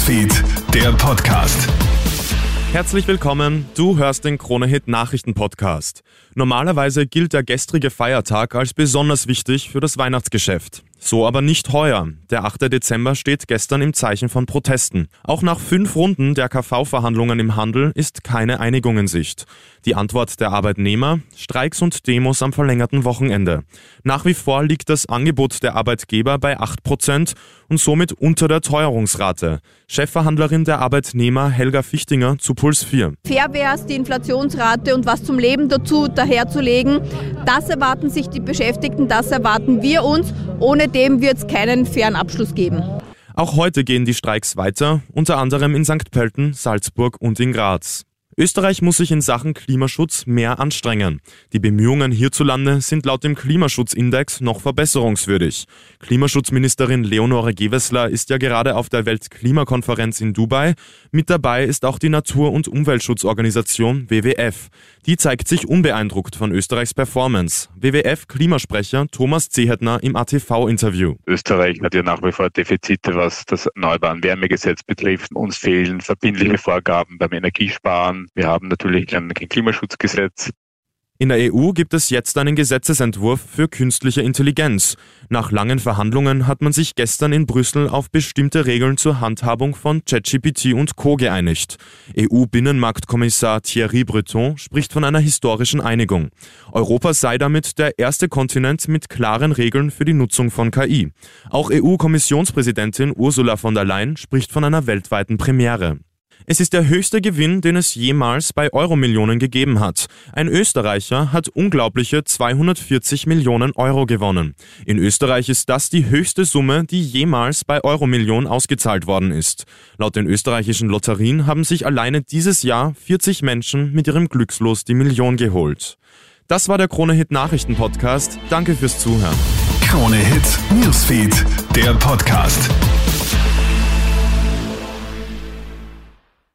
Newsfeed, der Podcast. Herzlich willkommen, du hörst den Kronehit Nachrichten Podcast. Normalerweise gilt der gestrige Feiertag als besonders wichtig für das Weihnachtsgeschäft. So aber nicht heuer. Der 8. Dezember steht gestern im Zeichen von Protesten. Auch nach fünf Runden der KV-Verhandlungen im Handel ist keine Einigung in Sicht. Die Antwort der Arbeitnehmer? Streiks und Demos am verlängerten Wochenende. Nach wie vor liegt das Angebot der Arbeitgeber bei 8 Prozent und somit unter der Teuerungsrate. Chefverhandlerin der Arbeitnehmer Helga Fichtinger zu Puls 4. Fair wäre es, die Inflationsrate und was zum Leben dazu daherzulegen. Das erwarten sich die Beschäftigten, das erwarten wir uns. Ohne dem wird es keinen fairen Abschluss geben. Auch heute gehen die Streiks weiter, unter anderem in St. Pölten, Salzburg und in Graz. Österreich muss sich in Sachen Klimaschutz mehr anstrengen. Die Bemühungen hierzulande sind laut dem Klimaschutzindex noch verbesserungswürdig. Klimaschutzministerin Leonore Gewessler ist ja gerade auf der Weltklimakonferenz in Dubai. Mit dabei ist auch die Natur- und Umweltschutzorganisation WWF. Die zeigt sich unbeeindruckt von Österreichs Performance. WWF-Klimasprecher Thomas Zehetner im ATV-Interview. Österreich hat ja nach wie vor Defizite, was das Erneuerbaren Wärmegesetz betrifft. Uns fehlen verbindliche Vorgaben beim Energiesparen. Wir haben natürlich ein Klimaschutzgesetz. In der EU gibt es jetzt einen Gesetzesentwurf für künstliche Intelligenz. Nach langen Verhandlungen hat man sich gestern in Brüssel auf bestimmte Regeln zur Handhabung von ChatGPT und Co. geeinigt. EU-Binnenmarktkommissar Thierry Breton spricht von einer historischen Einigung. Europa sei damit der erste Kontinent mit klaren Regeln für die Nutzung von KI. Auch EU-Kommissionspräsidentin Ursula von der Leyen spricht von einer weltweiten Premiere. Es ist der höchste Gewinn, den es jemals bei Euromillionen gegeben hat. Ein Österreicher hat unglaubliche 240 Millionen Euro gewonnen. In Österreich ist das die höchste Summe, die jemals bei Euromillion ausgezahlt worden ist. Laut den österreichischen Lotterien haben sich alleine dieses Jahr 40 Menschen mit ihrem Glückslos die Million geholt. Das war der Kronehit Nachrichten Podcast. Danke fürs Zuhören. Kronehit Newsfeed, der Podcast.